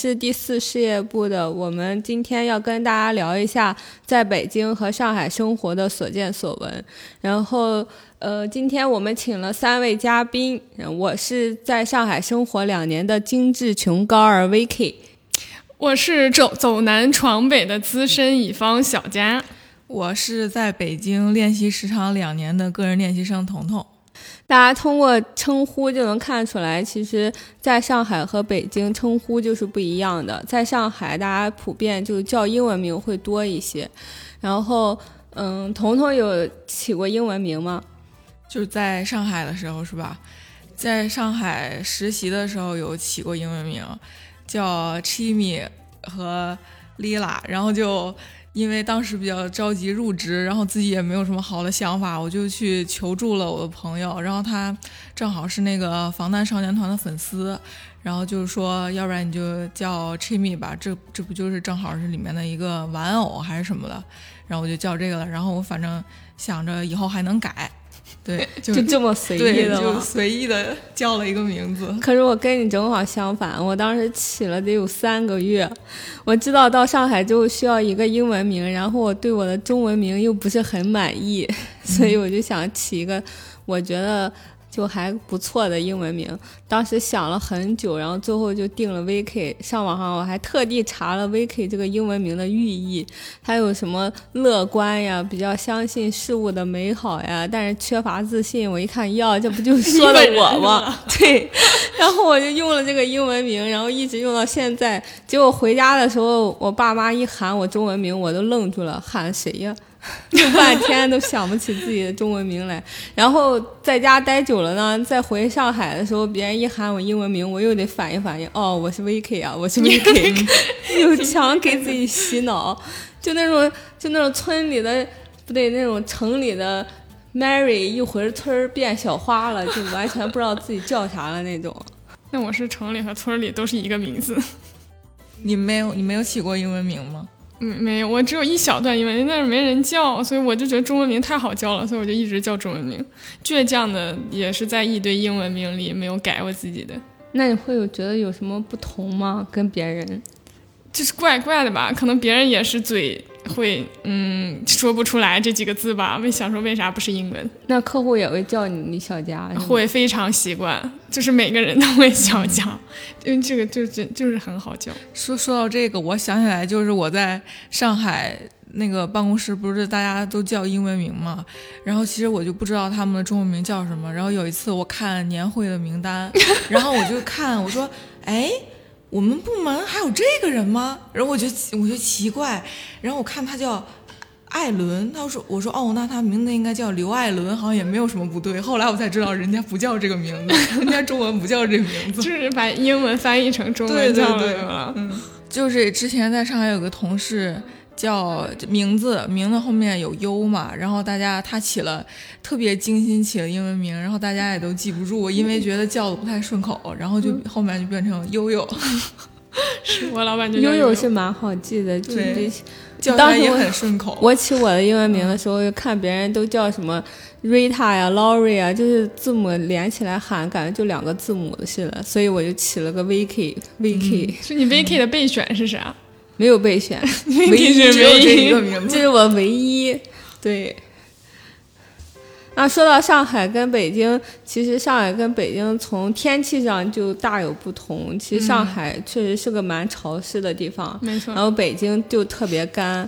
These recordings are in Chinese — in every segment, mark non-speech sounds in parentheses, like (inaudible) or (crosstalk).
是第四事业部的。我们今天要跟大家聊一下在北京和上海生活的所见所闻。然后，呃，今天我们请了三位嘉宾。我是在上海生活两年的精致穷高二 Vicky，我是走走南闯北的资深乙方小佳，我是在北京练习时长两年的个人练习生彤彤。大家通过称呼就能看出来，其实在上海和北京称呼就是不一样的。在上海，大家普遍就叫英文名会多一些。然后，嗯，彤彤有起过英文名吗？就是在上海的时候是吧？在上海实习的时候有起过英文名，叫 Chimi 和 Lila，然后就。因为当时比较着急入职，然后自己也没有什么好的想法，我就去求助了我的朋友。然后他正好是那个防弹少年团的粉丝，然后就是说，要不然你就叫 Chimy 吧，这这不就是正好是里面的一个玩偶还是什么的？然后我就叫这个了。然后我反正想着以后还能改。对，(laughs) 就这么随意的就随意的叫了一个名字。可是我跟你正好相反，我当时起了得有三个月。我知道到上海之后需要一个英文名，然后我对我的中文名又不是很满意，(laughs) 所以我就想起一个，我觉得。就还不错的英文名，当时想了很久，然后最后就定了 VK。上网上我还特地查了 VK 这个英文名的寓意，它有什么乐观呀，比较相信事物的美好呀，但是缺乏自信。我一看，哟，这不就是说的 (laughs) 我吗？(laughs) 对，然后我就用了这个英文名，然后一直用到现在。结果回家的时候，我爸妈一喊我中文名，我都愣住了，喊谁呀？用半天都想不起自己的中文名来，然后在家待久了呢，再回上海的时候，别人一喊我英文名，我又得反应反应，哦，我是 Vicky 啊，我是 Vicky，(laughs) 又强给自己洗脑，就那种就那种村里的不对，那种城里的 Mary 一回村变小花了，就完全不知道自己叫啥了那种。那我是城里和村里都是一个名字，你没有你没有起过英文名吗？嗯，没有，我只有一小段英文名，但是没人叫，所以我就觉得中文名太好叫了，所以我就一直叫中文名。倔强的也是在一堆英文名里没有改我自己的。那你会有觉得有什么不同吗？跟别人？就是怪怪的吧？可能别人也是嘴。会嗯说不出来这几个字吧？为想说为啥不是英文？那客户也会叫你小佳，会非常习惯，就是每个人都会小佳，因为这个就就就是很好叫。说说到这个，我想起来，就是我在上海那个办公室，不是大家都叫英文名嘛？然后其实我就不知道他们的中文名叫什么。然后有一次我看年会的名单，然后我就看，我说，(laughs) 哎。我们部门还有这个人吗？然后我就我就奇怪，然后我看他叫艾伦，他说我说哦，那他名字应该叫刘艾伦，好像也没有什么不对。后来我才知道人家不叫这个名字，(laughs) 人家中文不叫这个名字，就是把英文翻译成中文叫了。嗯，就是之前在上海有个同事。叫名字，名字后面有优嘛，然后大家他起了特别精心起了英文名，然后大家也都记不住，因为觉得叫的不太顺口，然后就后面就变成悠悠。(laughs) 是我老板就悠悠是蛮好记的，就对，叫他也很顺口。我起我的英文名的时候，看别人都叫什么 Rita 呀、Laurie 啊，就是字母连起来喊，感觉就两个字母似的，所以我就起了个 VK。VK 是你 VK 的备选是啥？没有备选，(laughs) 唯一只有这一个名字，这是我唯一。(laughs) 对。那说到上海跟北京，其实上海跟北京从天气上就大有不同。其实上海确实是个蛮潮湿的地方，没错。然后北京就特别干，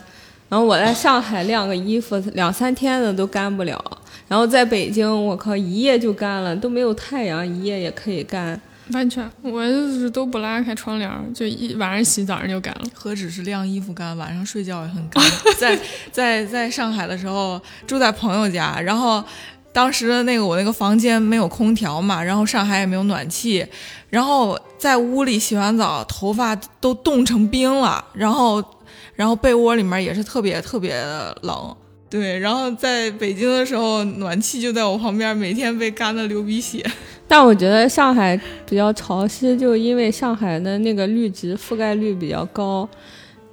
然后我在上海晾个衣服两三天的都干不了，然后在北京我靠一夜就干了，都没有太阳一夜也可以干。完全，我就是都不拉开窗帘，就一晚上洗，早上就干了。何止是晾衣服干，晚上睡觉也很干。在 (laughs) 在在上海的时候住在朋友家，然后当时的那个我那个房间没有空调嘛，然后上海也没有暖气，然后在屋里洗完澡，头发都冻成冰了，然后然后被窝里面也是特别特别冷。对，然后在北京的时候，暖气就在我旁边，每天被干的流鼻血。但我觉得上海比较潮湿，就因为上海的那个绿植覆盖率比较高，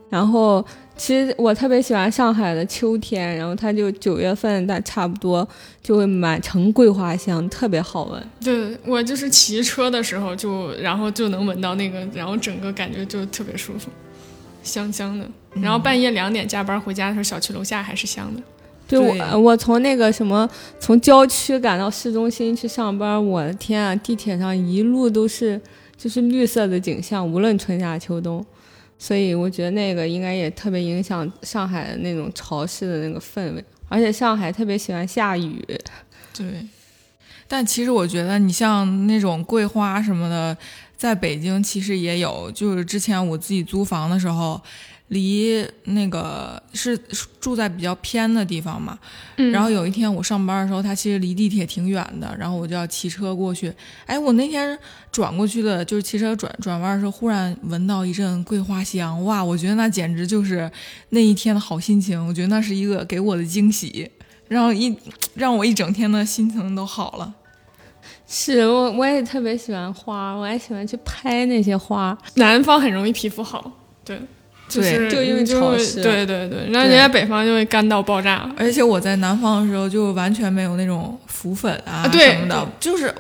然后其实我特别喜欢上海的秋天，然后它就九月份，但差不多就会满城桂花香，特别好闻。对我就是骑车的时候就，然后就能闻到那个，然后整个感觉就特别舒服，香香的。然后半夜两点加班回家的时候，小区楼下还是香的。对对我，我从那个什么，从郊区赶到市中心去上班，我的天啊，地铁上一路都是就是绿色的景象，无论春夏秋冬。所以我觉得那个应该也特别影响上海的那种潮湿的那个氛围，而且上海特别喜欢下雨。对，但其实我觉得你像那种桂花什么的，在北京其实也有。就是之前我自己租房的时候，离那个是住在比较偏的地方嘛。嗯然后有一天我上班的时候，他其实离地铁挺远的，然后我就要骑车过去。哎，我那天转过去的，就是骑车转转弯的时候，忽然闻到一阵桂花香，哇！我觉得那简直就是那一天的好心情。我觉得那是一个给我的惊喜，让一让我一整天的心情都好了。是我我也特别喜欢花，我还喜欢去拍那些花。南方很容易皮肤好，对，就是就因为潮湿对对对，然后人家北方就会干到爆炸。而且我在南方的时候就完全没有那种浮粉啊什么的，就是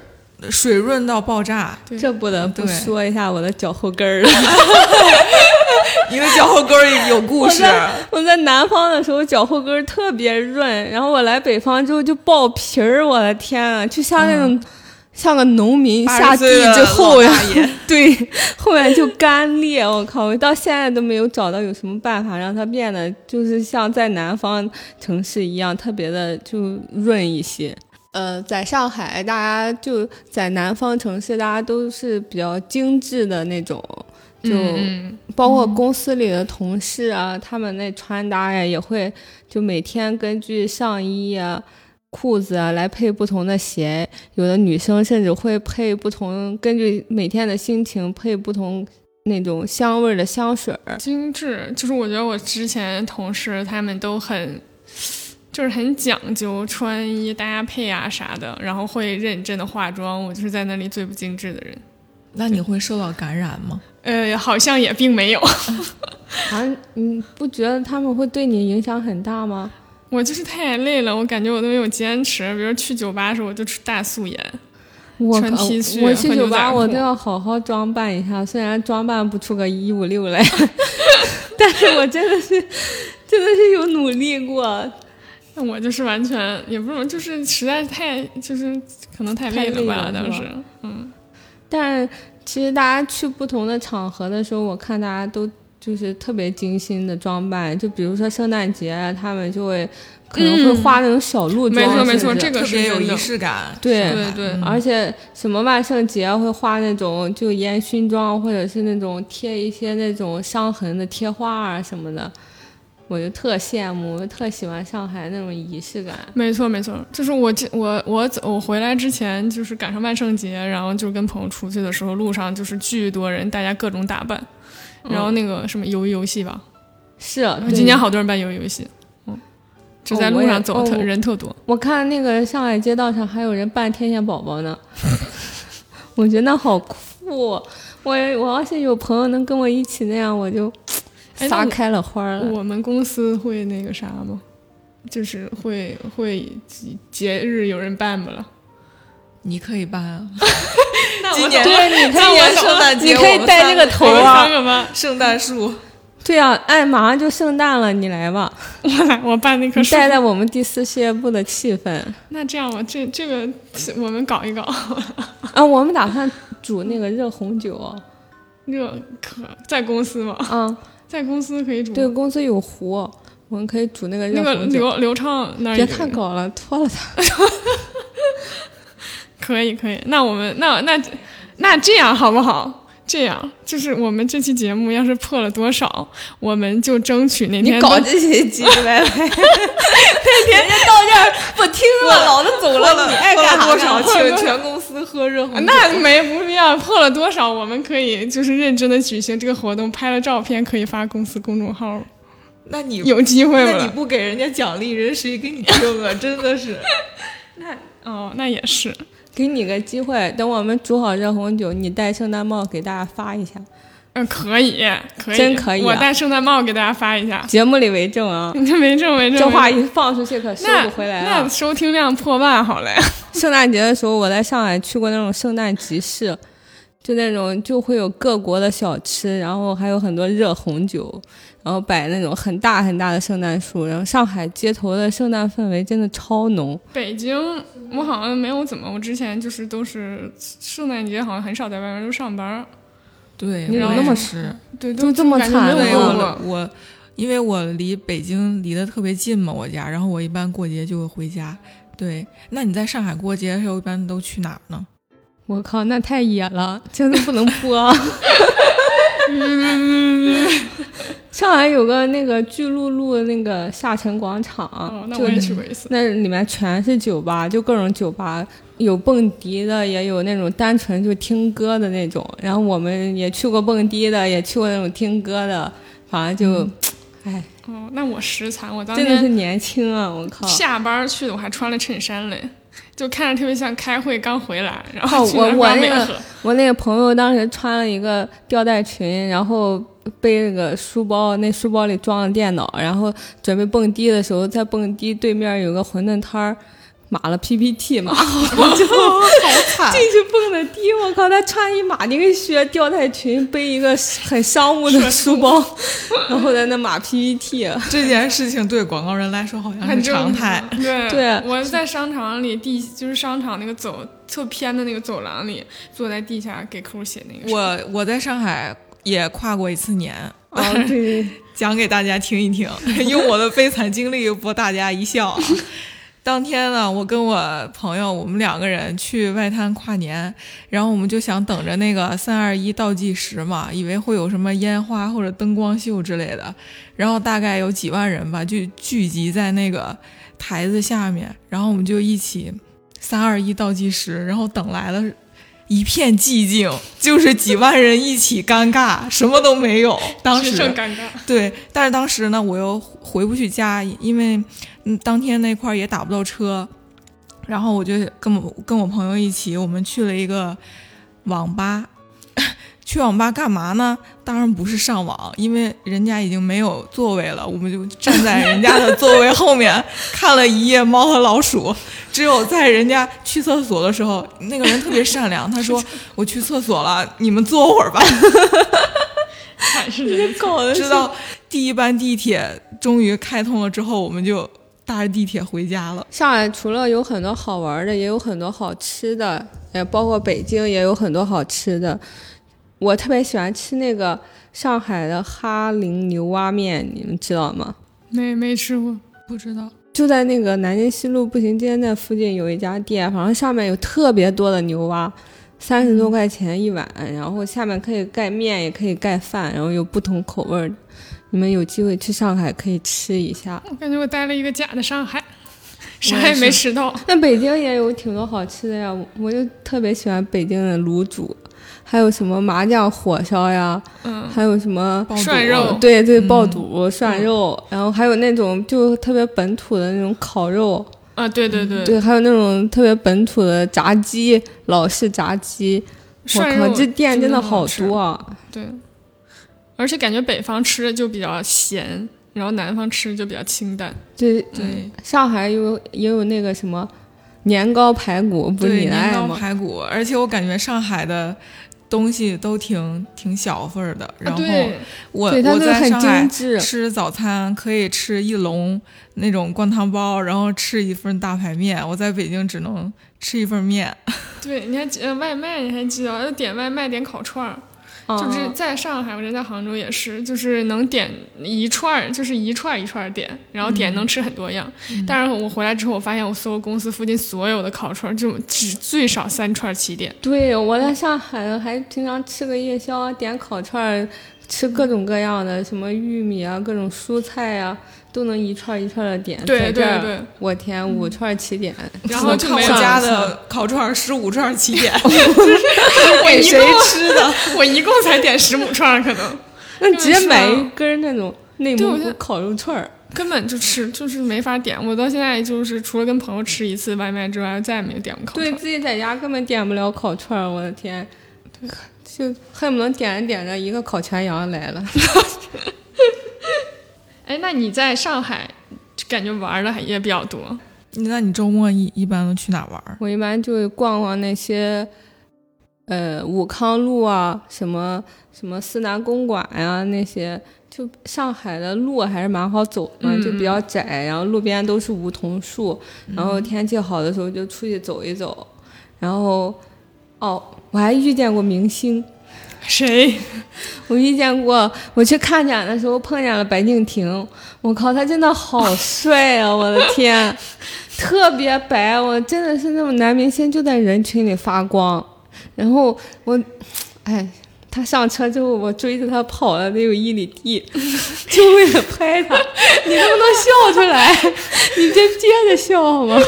水润到爆炸，这不得不说一下我的脚后跟儿了。(laughs) 因为脚后跟儿有故事。我在南方的时候脚后跟儿特别润，然后我来北方之后就爆皮儿，我的天啊，就像那种、像个农民下地之后呀80岁的老大爷，(laughs) 对，后面就干裂。我靠，我到现在都没有找到有什么办法让它变得就是像在南方城市一样特别的就润一些。呃，在上海，大家就在南方城市，大家都是比较精致的那种，就。嗯，包括公司里的同事啊，他们那穿搭呀，也会就每天根据上衣啊、裤子啊来配不同的鞋。有的女生甚至会配不同，根据每天的心情配不同那种香味儿的香水儿。精致，就是我觉得我之前同事他们都很，就是很讲究穿衣搭配啊啥的，然后会认真的化妆。我就是在那里最不精致的人。那你会受到感染吗？呃，好像也并没有，(laughs) 啊，你不觉得他们会对你影响很大吗？我就是太累了，我感觉我都没有坚持。比如去酒吧的时候，我就吃大素颜，穿 T 恤我去酒吧，我都要好好装扮一下，虽然装扮不出个一五六来，(laughs) 但是我真的是真的是有努力过。(laughs) 那我就是完全也不是，就是实在是太就是可能太累了吧当时，嗯，但其实大家去不同的场合的时候，我看大家都就是特别精心的装扮，就比如说圣诞节啊，他们就会可能会画那种小鹿妆，没错没错，这个特别有仪。式感。对对对嗯而且什么万圣节会画那种就烟熏妆，或者是那种贴一些那种伤痕的贴画啊什么的，我就特羡慕，我特喜欢上海那种仪式感。没错没错，就是我这我我走我回来之前，就是赶上万圣节，然后就跟朋友出去的时候，路上就是巨多人，大家各种打扮，然后那个什么鱿鱼游戏吧，是，对今年好多人办鱿鱼游戏，嗯，就在路上走特、哦哦人特多，我看那个上海街道上还有人办天线宝宝呢，(laughs) 我觉得那好酷。我我要是有朋友能跟我一起那样，我就撒开了花儿了。我们公司会那个啥吗？就是会会节节日有人办不了？你可以办啊！那 (laughs) 今年对，今以年圣诞节你可以戴这个头啊圣诞树，对啊，哎，马上就圣诞了，你来吧，(laughs) 我来我办那棵树。你带带我们第四事业部的气氛那这样吧，这这个我们搞一搞，(laughs) 啊！我们打算煮那个热红酒，热可在公司吗？啊，在公司可以煮。对，公司有壶，我们可以煮那个那个热红酒。刘刘畅那儿别有太搞了，脱了他。(laughs) 可以可以，那我们那那那这样好不好？这样就是我们这期节目要是破了多少，我们就争取那天你搞这些唧唧歪歪，那天到这儿不听了，老子走了，你爱喝干多少？请全公司喝热红酒。那没不必要，破了多少我们可以就是认真的举行这个活动，拍了照片可以发公司公众号，那你有机会那你。不给人家奖励，人谁给你听啊？真的是。(laughs) 那哦，那也是，给你个机会，等我们煮好热红酒，你戴圣诞帽给大家发一下。嗯，可以，可以，真可以啊我戴圣诞帽给大家发一下。节目里为证啊，(laughs) 没证没证，这话一放出去可收不回来那了。收听量破万好嘞。(laughs) 圣诞节的时候，我在上海去过那种圣诞集市，就那种就会有各国的小吃，然后还有很多热红酒，然后摆那种很大很大的圣诞树，然后上海街头的圣诞氛围真的超浓。北京我好像没有怎么，我之前就是都是圣诞节好像很少在外面，都上班。对，你有我也那么湿。对，就这么惨没有惨对过我我，因为我离北京离得特别近嘛，我家，然后我一般过节就会回家。对，那你在上海过节的时候，一般都去哪儿呢？我靠，那太野了，真的不能播。(laughs) 上海有个那个巨鹿路那个下沉广场，哦，那就我也去过一次。那里面全是酒吧，就各种酒吧，有蹦迪的，也有那种单纯就听歌的那种。然后我们也去过蹦迪的，也去过那种听歌的，反正就，哎、哦，那我实惨，我当真的是年轻啊！我靠，下班去的，我还穿了衬衫嘞，就看着特别像开会刚回来，然哦后去我我那个我那个朋友当时穿了一个吊带裙，然后背着个书包，那书包里装了电脑，然后准备蹦迪的时候，在蹦迪对面有个馄饨摊儿。码了 PPT 嘛，(laughs) 我就好惨进去蹦的迪，我靠！他穿一马丁靴、吊带裙，背一个很商务的书包，(laughs) 然后在那码 PPT。这件事情对广告人来说好像是很正常态。对对我在商场里地，就是商场那个走特偏的那个走廊里，坐在地下给客户写那个。我我在上海也跨过一次年，哦，对，(laughs) 讲给大家听一听，用我的悲惨经历博大家一笑啊。当天呢，我跟我朋友，我们两个人去外滩跨年，然后我们就想等着那个三二一倒计时嘛，以为会有什么烟花或者灯光秀之类的，然后大概有几万人吧，就聚集在那个台子下面，然后我们就一起三二一倒计时，然后等来了。一片寂静，就是几万人一起尴尬，什么都没有。当时只剩尴尬。对，但是当时呢，我又回不去家，因为嗯，当天那块儿也打不到车，然后我就跟我跟我朋友一起，我们去了一个网吧。去网吧干嘛呢？当然不是上网，因为人家已经没有座位了，我们就站在人家的座位后面看了一夜《猫和老鼠》。只有在人家去厕所的时候，那个人特别善良，他说：“ (laughs) 我去厕所了，你们坐会儿吧。”还是人搞的直到第一班地铁终于开通了之后，我们就搭着地铁回家了。上海除了有很多好玩的，也有很多好吃的，也包括北京也有很多好吃的。我特别喜欢吃那个上海的哈林牛蛙面，你们知道吗？没没吃过。不知道，就在那个南京西路步行街那附近有一家店，反正上面有特别多的牛蛙，三十多块钱一碗，然后下面可以盖面，也可以盖饭，然后有不同口味儿的。你们有机会去上海可以吃一下。我感觉我待了一个假的上海，啥也没吃到。那北京也有挺多好吃的呀，我就特别喜欢北京的卤煮，还有什么麻酱火烧呀，嗯，还有什么涮肉。对对嗯。爆肚、涮肉，然后还有那种就特别本土的那种烤肉，啊，对对对，对，还有那种特别本土的炸鸡，老式炸鸡。我靠，这店真的好多啊！对，而且感觉北方吃的就比较咸，然后南方吃的就比较清淡。对对。上海有也有那个什么年糕排骨，不是，你的年糕？排骨，而且我感觉上海的东西都挺挺小份儿的。然后我我在上海。吃早餐可以吃一笼那种灌汤包，然后吃一份大排面。我在北京只能吃一份面。对，你还记得外卖？你还记得要点外卖点烤串儿？就是嗯在上海，我人在杭州也是，就是能点一串，就是一串一串点，然后点能吃很多样。但是我回来之后，我发现我搜公司附近所有的烤串就只最少三串起点。对，我在上海还经常吃个夜宵，点烤串，吃各种各样的，什么玉米啊，各种蔬菜啊，都能一串一串的点。对对对我天，五串起点，然后就看我没有家的烤串十五串起点，(laughs) 我谁共吃的？(laughs) 我一共才点十五串，可能那直接买一根那种内蒙古烤肉串儿。根本就吃就是没法点。我到现在就是除了跟朋友吃一次外卖之外，再也没有点过烤串。对自己在家根本点不了烤串儿，我的天，就恨不能点着点着一个烤全羊来了。(laughs) 哎，那你在上海感觉玩的也比较多？那你周末一一般都去哪玩？我一般就逛逛那些，呃，武康路啊，什么什么思南公馆呀、那些。就上海的路还是蛮好走的，就比较窄，然后路边都是梧桐树，然后天气好的时候就出去走一走。然后，哦，我还遇见过明星，谁？我遇见过，我去看展的时候碰见了白敬亭。我靠，他真的好帅啊！我的天，(laughs) 特别白，我真的是那种男明星就在人群里发光。然后我，哎。他上车之后，我追着他跑了得有一里地，(laughs) 就为了拍他。(laughs) 你能不能笑出来？你就接着笑好吗？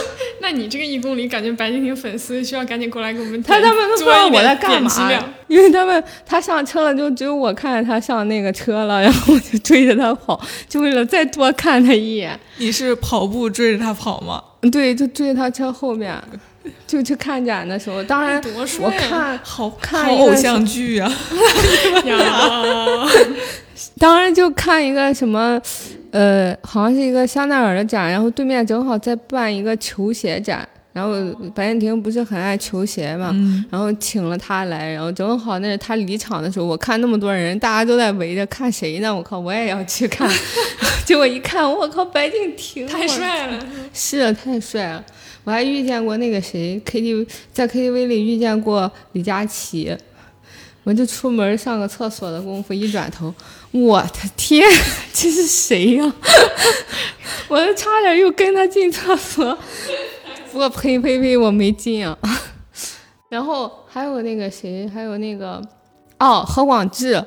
那你这个一公里，感觉白敬亭粉丝需要赶紧过来给我们他他们都不知道我在干嘛，(laughs) 因为他们他上车了，就只有我看着他上那个车了，然后我就追着他跑，就为了再多看他一眼。你是跑步追着他跑吗？对，就追着他车后面。就去看展的时候，当然我看好看偶像剧啊，(laughs) (laughs) 当然就看一个什么，呃，好像是一个香奈儿的展，然后对面正好在办一个球鞋展，然后白敬亭不是很爱球鞋嘛，然后请了他来，然后正好那是他离场的时候，我看那么多人，大家都在围着看谁呢？我靠，我也要去看，(laughs) (laughs) 结果一看，我靠，白敬亭太帅了，是太帅了。我还遇见过那个谁，KTV 在 KTV 里遇见过李佳琦，(laughs) 我就出门上个厕所的功夫，一转头，我的天，这是谁呀？(laughs) 我都差点又跟他进厕所，不过呸呸呸，我没进啊。然后还有那个谁，还有那个哦，何广智，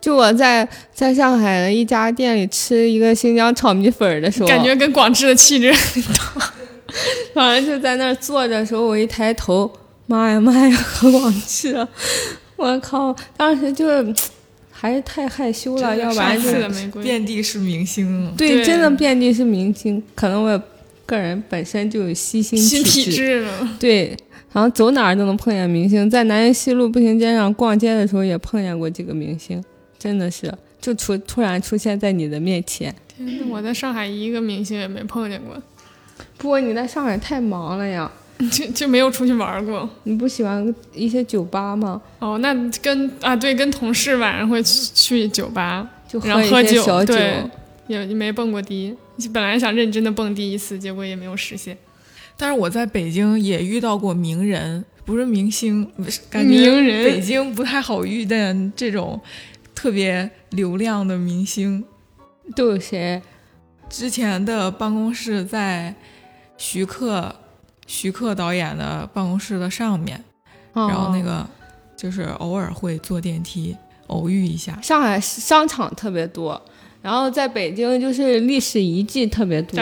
就我在在上海的一家店里吃一个新疆炒米粉的时候，感觉跟广智的气质很像。反正就在那儿坐着的时候，我一抬头，妈呀妈呀，何广智！我靠，当时就还是太害羞了，要不然就遍地是明星。对，真的遍地是明星。可能我个人本身就有吸星体质。对，然后走哪儿都能碰见明星，在南京西路步行街上逛街的时候也碰见过几个明星，真的是就出突然出现在你的面前。天我在上海一个明星也没碰见过。不过你在上海太忙了呀，(laughs) 就就没有出去玩过。你不喜欢一些酒吧吗？哦，那跟啊对，跟同事晚上会去酒吧，就喝一些小酒。对，也没蹦过迪，本来想认真的蹦迪一次，结果也没有实现。但是我在北京也遇到过名人，不是明星，(laughs) 感觉北京不太好遇见这种特别流量的明星。都有谁？之前的办公室在徐克，徐克导演的办公室的上面，然后那个就是偶尔会坐电梯偶遇一下。上海商场特别多，然后在北京就是历史遗迹特别多，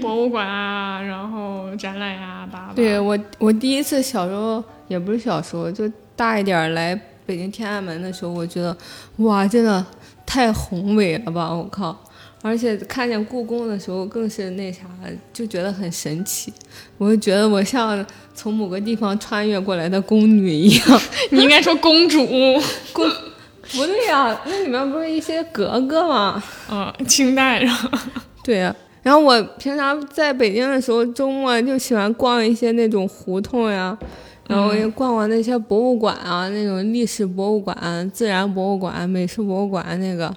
博物馆啊，然后展览呀，吧。对我，我第一次小时候也不是小时候，就大一点来北京天安门的时候，我觉得哇，真的太宏伟了吧！我靠。而且看见故宫的时候，更是那啥，就觉得很神奇。我就觉得我像从某个地方穿越过来的宫女一样。(laughs) 你应该说公主，公不对呀，那里面不是一些格格吗？嗯，清代然后对呀。然后我平常在北京的时候，周末就喜欢逛一些那种胡同呀，然后也逛逛那些博物馆啊，那种历史博物馆、自然博物馆、美术博物馆那个。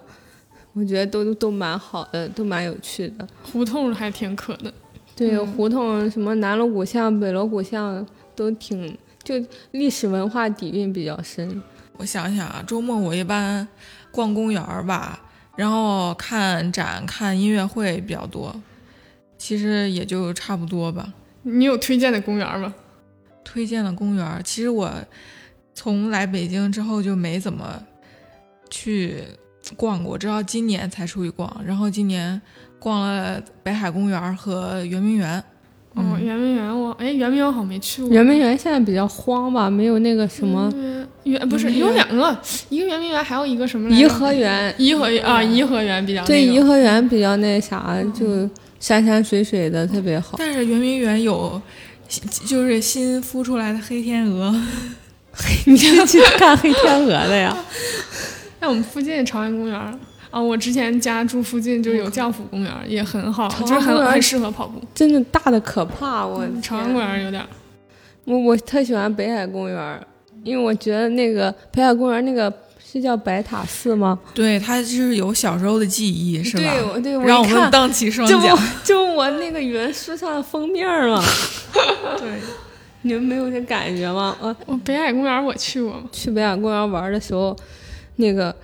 我觉得都都蛮好的，都蛮有趣的。胡同还挺可的，对，胡同什么南锣鼓巷、北锣鼓巷都挺，就历史文化底蕴比较深。我想想啊，周末我一般逛公园吧，然后看展、看音乐会比较多，其实也就差不多吧。你有推荐的公园吗？推荐的公园，其实我从来北京之后就没怎么去。逛过，直到今年才出去逛。然后今年逛了北海公园和圆明园。哦，圆明园我哎，圆明园好像没去过。圆明园现在比较荒吧，没有那个什么圆，不是有两个，一个圆明园，还有一个什么？(laughs) 颐和园。颐和园啊，颐和园比较对，颐和园比较那啥，就山山水水的特别好。但是圆明园有，就是新孵出来的黑天鹅。(laughs) 你是去看黑天鹅的呀？(laughs) 那我们附近朝阳公园儿啊，我之前家住附近就有将府公园儿，也很好，朝就是阳公园儿很很适合跑步。真的大的可怕，我朝阳公园儿有点儿，我我特喜欢北海公园儿，因为我觉得那个北海公园儿那个是叫白塔寺吗？对他就是有小时候的记忆，是吧？对，我对我让我们一看荡起双就桨。就我那个语文书上的封面嘛，(laughs) 对，你们没有这感觉吗？我我北海公园我去过，去北海公园玩的时候，那个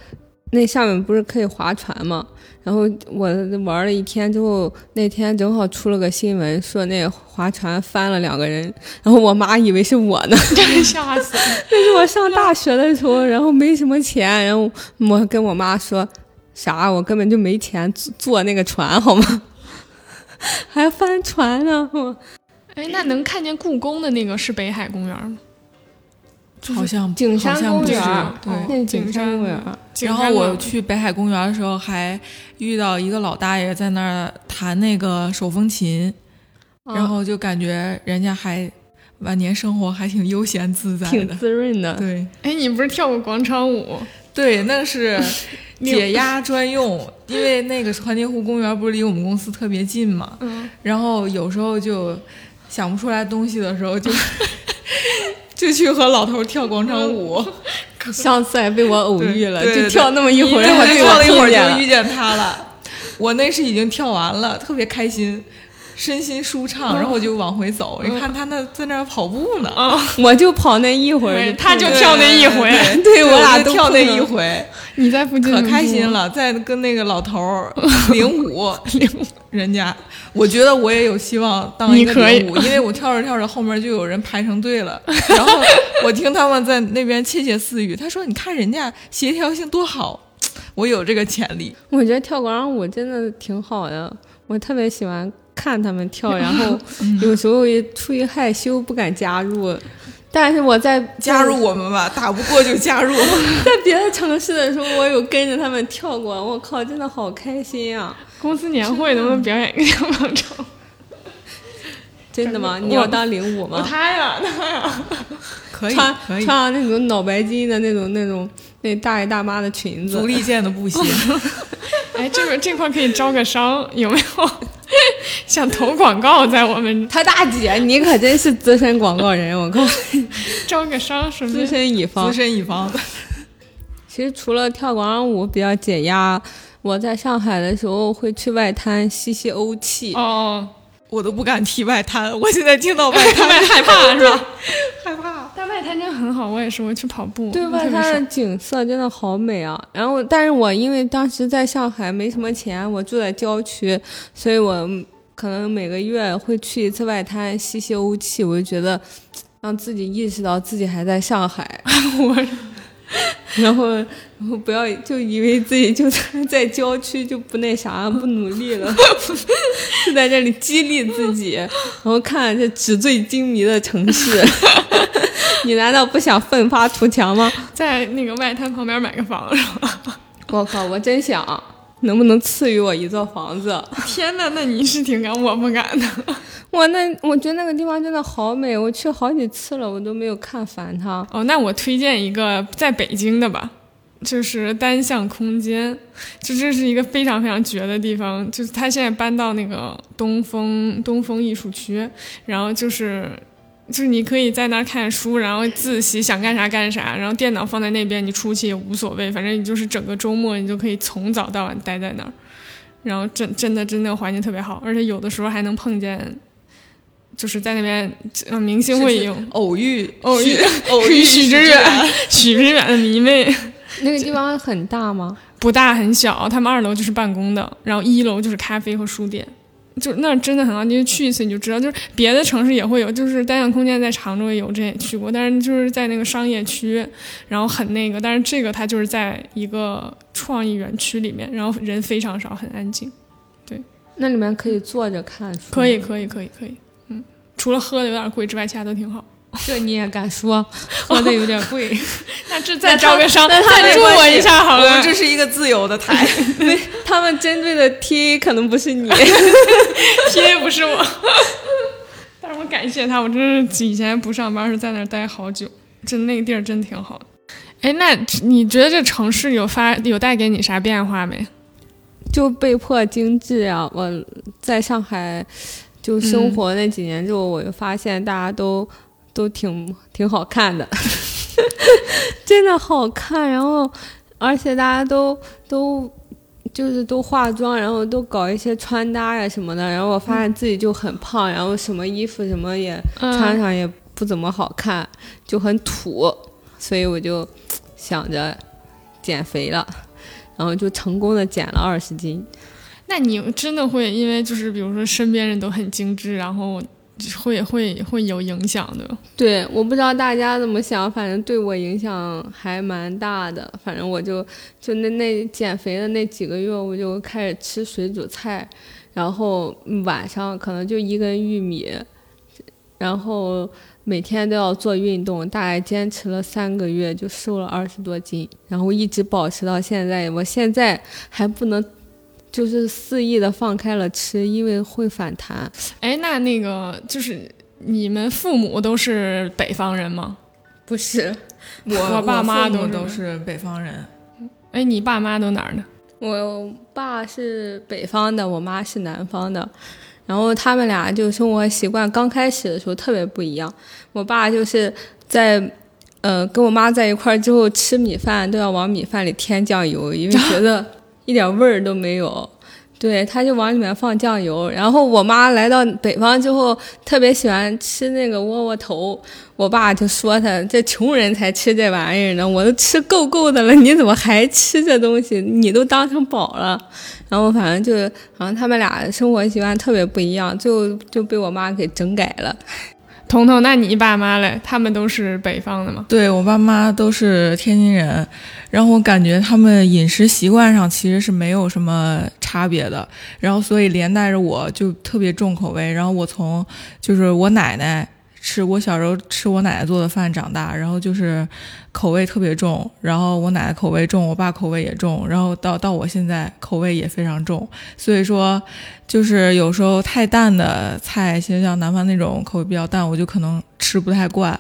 那下面不是可以划船吗？然后我玩了一天之后，那天正好出了个新闻，说那划船翻了两个人，然后我妈以为是我呢。真吓死了！(laughs) 那是我上大学的时候，然后没什么钱，然后我跟我妈说啥，我根本就没钱坐坐那个船，好吗？(laughs) 还翻船呢，我哎，那能看见故宫的那个是北海公园吗？好像景山公园，对。那景景山山公园。然后我去北海公园的时候，还遇到一个老大爷在那儿弹那个手风琴，啊然后就感觉人家还晚年生活还挺悠闲自在挺。滋润的，对哎，你不是跳过广场舞？对，那是 (laughs) 解压专用，因为那个团结湖公园不是离我们公司特别近嘛，嗯，然后有时候就想不出来东西的时候就。(laughs) 就去和老头跳广场舞，(laughs) 上次还被我偶遇了，就跳那么一会儿，对，我就还被跳了一会儿就遇见他了。我那是已经跳完了，特别开心，身心舒畅，然后我就往回走，你看他那在那跑步呢，我就跑那一会儿对，就他就跳那一回，对对我俩都跳那一回，你在附近可。开心了，在跟那个老头儿 (laughs) 领舞，领舞。人家，我觉得我也有希望当一个领舞，因为我跳着跳着后面就有人排成队了，(laughs) 然后我听他们在那边窃窃私语，他说：“你看人家协调性多好，我有这个潜力。我觉得跳广场舞真的挺好的，我特别喜欢看他们跳，(laughs) 然后有时候也出于害羞不敢加入，但是我在”加入我们吧，打不过就加入。(laughs) 在别的城市的时候，我有跟着他们跳过，我靠，真的好开心啊！公司年会能不能表演一个跳广场？(laughs) 真的吗？你要当领舞吗？他呀，他呀，可以穿可以，穿上那种脑白金的那种那种那大爷大妈的裙子足，力健的布鞋。(laughs) 哎，这个这块可以招个商，有没有 (laughs) 想投广告在我们他大姐，你可真是资深广告人，我告诉你，招个商什么资？深乙方资。深乙方，(laughs) 其实除了跳广场舞比较解压，我在上海的时候会去外滩吸吸欧气。哦，我都不敢提外滩。我现在听到外滩害怕是吧？害怕。但外滩真的很好，我也是，我去跑步，对外滩的景色真的好美啊！然后，但是我因为当时在上海没什么钱，我住在郊区，所以我可能每个月会去一次外滩吸吸欧气，我就觉得让自己意识到自己还在上海。(laughs) 我 (laughs) 然后，然后不要就以为自己就在在郊区就不那啥不努力了，(laughs) 就在这里激励自己，然后看这纸醉金迷的城市，(laughs) 你难道不想奋发图强吗？在那个外滩旁边买个房是吧？我靠，我真想，能不能赐予我一座房子？(laughs) 天呐，那你是挺敢，我不敢的。我那我觉得那个地方真的好美，我去好几次了，我都没有看烦它。哦，那我推荐一个在北京的吧，就是单向空间，就这是一个非常非常绝的地方，就是它现在搬到那个东风东风艺术区，然后就是。就是你可以在那儿看书，然后自习，想干啥干啥，然后电脑放在那边，你出去也无所谓，反正你就是整个周末你就可以从早到晚待在那儿，然后真真的真的环境特别好，而且有的时候还能碰见，就是在那边呃明星会有偶遇偶遇偶遇许知远，许知远的迷妹。(laughs) 那个地方很大吗？不大很小，他们二楼就是办公的，然后一楼就是咖啡和书店，就那真的很好，你就去一次你就知道，就是别的城市也会有，就是单向空间在常州也有，这也去过，但是就是在那个商业区，然后很那个，但是这个它就是在一个创意园区里面，然后人非常少，很安静，对。那里面可以坐着看书，可以，可以，可以，可以，嗯，除了喝的有点贵之外，其他都挺好。这你也敢说？喝的有点贵。(laughs) 那这再招个商，那赞助我一下好了我们。这是一个自由的台，(laughs) 他们针对的 TA 可能不是你。(laughs) TA 不是我，但是我感谢他，我真是以前不上班是在那儿待好久。真那个地儿真挺好的。哎，那你觉得这城市有发有带给你啥变化没？就被迫经济啊！我在上海就生活那几年之后，我就发现大家都都挺挺好看的，(laughs) 真的好看。然后，而且大家都都就是都化妆，然后都搞一些穿搭呀什么的。然后我发现自己就很胖，然后什么衣服什么也穿上也不怎么好看，就很土。所以我就想着减肥了。然后就成功的减了二十斤，那你真的会因为就是比如说身边人都很精致，然后会会会有影响的。对，我不知道大家怎么想，反正对我影响还蛮大的。反正我就就那那减肥的那几个月，我就开始吃水煮菜，然后晚上可能就一根玉米，然后。每天都要做运动，大概坚持了三个月，就瘦了二十多斤，然后一直保持到现在。我现在还不能，就是肆意的放开了吃，因为会反弹。哎，那那个就是你们父母都是北方人吗？不是，我爸妈都都是北方人。哎，你爸妈都哪儿的？我爸是北方的，我妈是南方的。然后他们俩就生活习惯刚开始的时候特别不一样。我爸就是在，呃，跟我妈在一块儿之后吃米饭都要往米饭里添酱油，因为觉得一点味儿都没有。对，他就往里面放酱油。然后我妈来到北方之后，特别喜欢吃那个窝窝头。我爸就说他这穷人才吃这玩意儿呢，我都吃够够的了，你怎么还吃这东西？你都当成宝了。然后反正就是，好像他们俩生活习惯特别不一样，最后就被我妈给整改了。彤彤，那你爸妈嘞？他们都是北方的吗？对我爸妈都是天津人，然后我感觉他们饮食习惯上其实是没有什么差别的，然后所以连带着我就特别重口味。然后我从就是我奶奶。吃我小时候吃我奶奶做的饭长大，然后就是口味特别重，然后我奶奶口味重，我爸口味也重，然后到到我现在口味也非常重，所以说就是有时候太淡的菜，其实像南方那种口味比较淡，我就可能吃不太惯。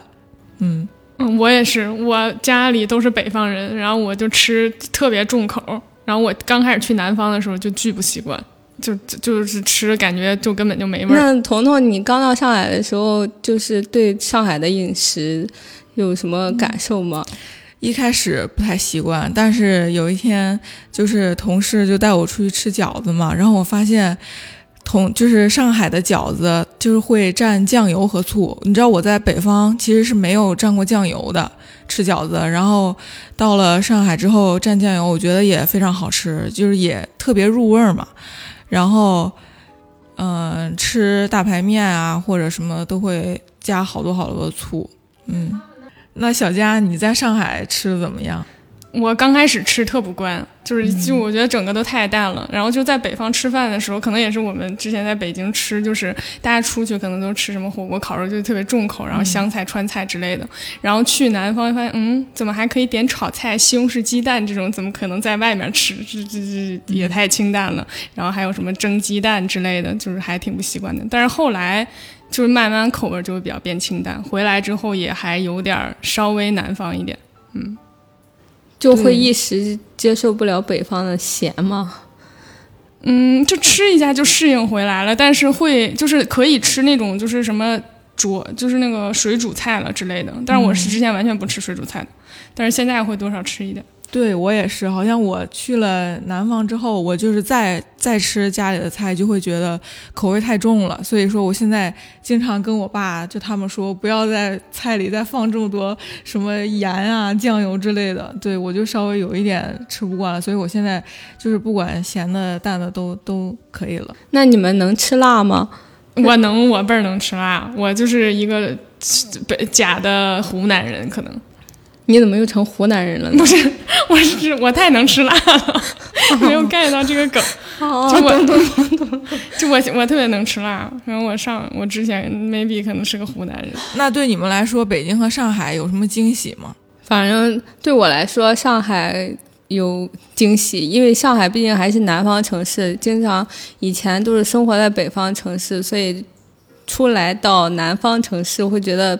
嗯嗯，我也是，我家里都是北方人，然后我就吃特别重口，然后我刚开始去南方的时候就巨不习惯。就就是吃，感觉就根本就没味儿。那彤彤，你刚到上海的时候，就是对上海的饮食有什么感受吗？一开始不太习惯，但是有一天，就是同事就带我出去吃饺子嘛，然后我发现，同就是上海的饺子就是会蘸酱油和醋。你知道我在北方其实是没有蘸过酱油的吃饺子，然后到了上海之后蘸酱油，我觉得也非常好吃，就是也特别入味儿嘛。然后，嗯，吃大排面啊或者什么都会加好多好多的醋，嗯。那小佳，你在上海吃的怎么样？我刚开始吃特不惯，就是就我觉得整个都太淡了。然后就在北方吃饭的时候，可能也是我们之前在北京吃，就是大家出去可能都吃什么火锅、烤肉，就特别重口，然后湘菜、川菜之类的。然后去南方发现，嗯，怎么还可以点炒菜、西红柿鸡蛋这种？怎么可能在外面吃？这这这也太清淡了。然后还有什么蒸鸡蛋之类的，就是还挺不习惯的。但是后来就是慢慢口味就会比较变清淡，回来之后也还有点稍微南方一点，嗯。就会一时接受不了北方的咸吗？嗯，就吃一下就适应回来了，但是会就是可以吃那种就是什么煮就是那个水煮菜了之类的。但是我是之前完全不吃水煮菜的，但是现在会多少吃一点。对我也是，好像我去了南方之后，我就是再再吃家里的菜，就会觉得口味太重了。所以说，我现在经常跟我爸就他们说，不要在菜里再放这么多什么盐啊、酱油之类的。对我就稍微有一点吃不惯了，所以我现在就是不管咸的、淡的都都可以了。那你们能吃辣吗？(laughs) 我能，我倍儿能吃辣，我就是一个北假的湖南人，可能。你怎么又成湖南人了呢？不是，(laughs) 我是我太能吃辣了，(laughs) 没有 get 到这个梗。就我，(laughs) 就我我特别能吃辣。然后我上我之前 maybe 可能是个湖南人。那对你们来说，北京和上海有什么惊喜吗？反正对我来说，上海有惊喜，因为上海毕竟还是南方城市，经常以前都是生活在北方城市，所以出来到南方城市会觉得。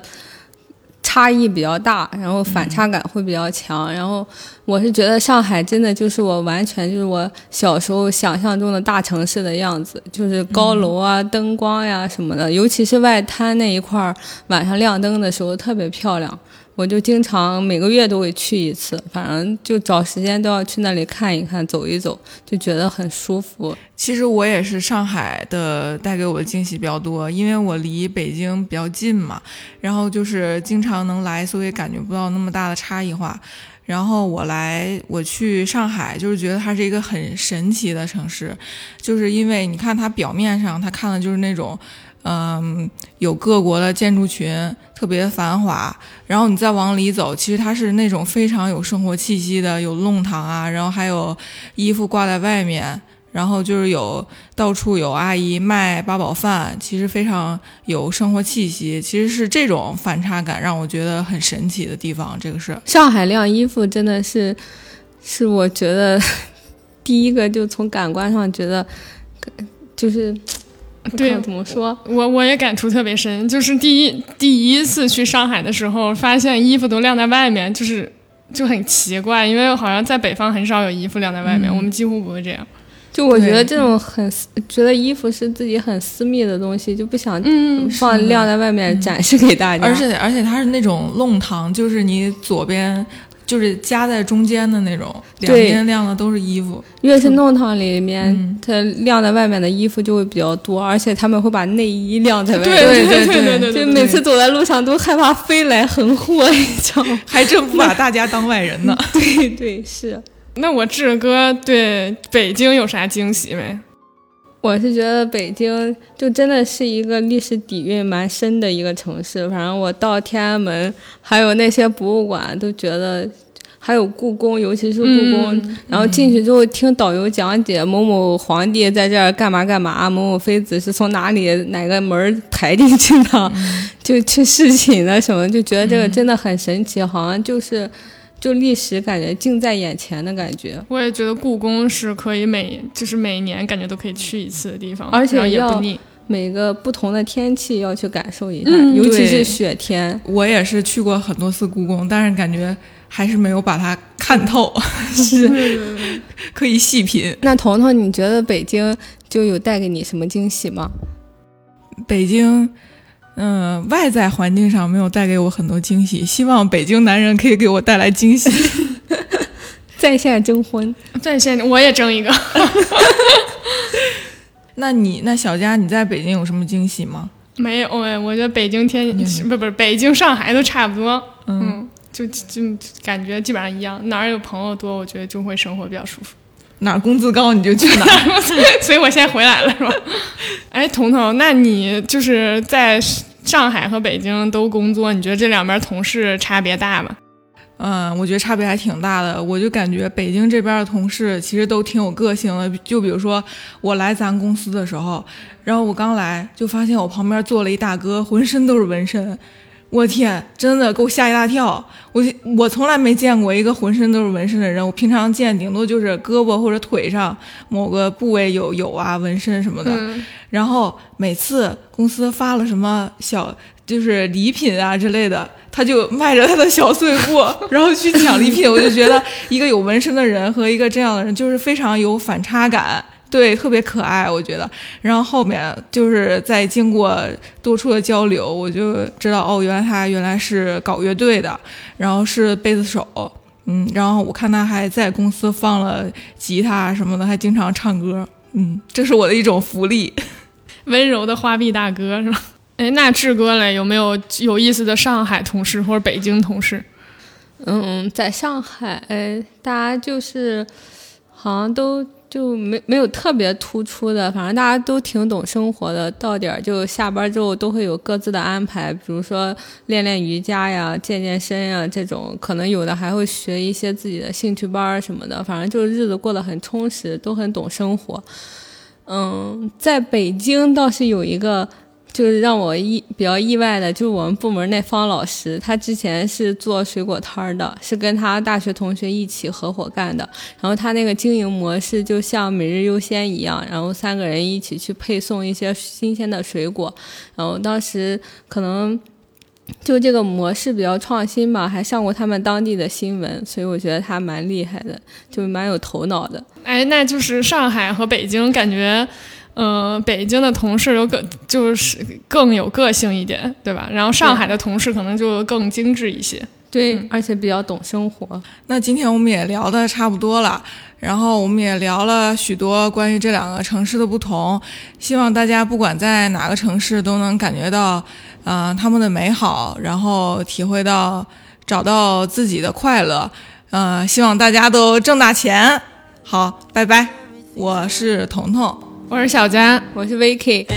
差异比较大，然后反差感会比较强。然后我是觉得上海真的就是我完全就是我小时候想象中的大城市的样子，就是高楼啊、灯光呀什么的，尤其是外滩那一块儿，晚上亮灯的时候特别漂亮。我就经常每个月都会去一次，反正就找时间都要去那里看一看、走一走，就觉得很舒服。其实我也是上海的带给我的惊喜比较多，因为我离北京比较近嘛，然后就是经常能来，所以感觉不到那么大的差异化。然后我来，我去上海，就是觉得它是一个很神奇的城市，就是因为你看它表面上，它看的就是那种。嗯，有各国的建筑群，特别繁华。然后你再往里走，其实它是那种非常有生活气息的，有弄堂啊，然后还有衣服挂在外面，然后就是有到处有阿姨卖八宝饭，其实非常有生活气息。其实是这种反差感让我觉得很神奇的地方。这个是上海晾衣服，真的是是 (laughs) 我觉得第一个就从感官上觉得就是。对，怎么说？我我也感触特别深，就是第一第一次去上海的时候，发现衣服都晾在外面，就是就很奇怪，因为好像在北方很少有衣服晾在外面，我们几乎不会这样。就我觉得这种很觉得衣服是自己很私密的东西，就不想放晾在外面展示给大家。而且而且它是那种弄堂，就是你左边。就是夹在中间的那种，两边晾的都是衣服。越是弄堂里面，它晾在外面的衣服就会比较多，而且他们会把内衣晾在外面。对对对对对，就每次走在路上都害怕飞来横祸，你知道吗？(laughs) 还真不把大家当外人呢。对对是。那我志哥对北京有啥惊喜没？我是觉得北京就真的是一个历史底蕴蛮深的一个城市。反正我到天安门，还有那些博物馆，都觉得还有故宫，尤其是故宫。然后进去之后听导游讲解某某皇帝在这儿干嘛干嘛，某某妃子是从哪里哪个门抬进去的，就去侍寝的什么，就觉得这个真的很神奇，好像就是。就历史感觉近在眼前的感觉，我也觉得故宫是可以每就是每年感觉都可以去一次的地方，而且也不腻。每个不同的天气要去感受一下，尤其是雪天。我也是去过很多次故宫，但是感觉还是没有把它看透，(laughs) 是 (laughs) 可以细品。那彤彤，你觉得北京就有带给你什么惊喜吗？北京。嗯，外在环境上没有带给我很多惊喜，希望北京男人可以给我带来惊喜。(laughs) 在线征婚，在线我也征一个。(laughs) 那你那小佳，你在北京有什么惊喜吗？没有哎，我觉得北京天不不是北京上海都差不多，嗯，就就感觉基本上一样。哪儿有朋友多，我觉得就会生活比较舒服。哪儿工资高你就去哪儿，(laughs) 所以我现在回来了是吧？哎，彤彤，那你就是在。上海和北京都工作，你觉得这两边同事差别大吗？嗯，我觉得差别还挺大的。我就感觉北京这边的同事其实都挺有个性的。就比如说我来咱公司的时候，然后我刚来就发现我旁边坐了一大哥，浑身都是纹身。我天，真的给我吓一大跳！我我从来没见过一个浑身都是纹身的人。我平常见顶多就是胳膊或者腿上某个部位有有啊纹身什么的。然后每次公司发了什么小就是礼品啊之类的，他就迈着他的小碎步，(laughs) 然后去抢礼品。我就觉得一个有纹身的人和一个这样的人就是非常有反差感。对，特别可爱，我觉得。然后后面就是在经过多处的交流，我就知道哦，原来他原来是搞乐队的，然后是贝斯手，嗯，然后我看他还在公司放了吉他什么的，还经常唱歌，嗯，这是我的一种福利。(laughs) 温柔的花臂大哥是吧？哎，那志哥嘞，有没有有意思的上海同事或者北京同事？嗯，在上海，大家就是好像都。就没没有特别突出的，反正大家都挺懂生活的。到点儿就下班之后都会有各自的安排，比如说练练瑜伽呀、健健身呀这种，可能有的还会学一些自己的兴趣班什么的。反正就是日子过得很充实，都很懂生活。嗯，在北京倒是有一个。就是让我意比较意外的，就是我们部门那方老师，他之前是做水果摊儿的，是跟他大学同学一起合伙干的。然后他那个经营模式就像每日优鲜一样，然后三个人一起去配送一些新鲜的水果。然后当时可能就这个模式比较创新吧，还上过他们当地的新闻，所以我觉得他蛮厉害的，就蛮有头脑的。哎，那就是上海和北京，感觉，呃，北京的同事有个就是更有个性一点，对吧？然后上海的同事可能就更精致一些。对，而且比较懂生活。那今天我们也聊的差不多了，然后我们也聊了许多关于这两个城市的不同，希望大家不管在哪个城市都能感觉到，嗯、他们的美好，然后体会到找到自己的快乐，嗯、希望大家都挣大钱。好，拜拜，我是彤彤。我是小佳我是 vicky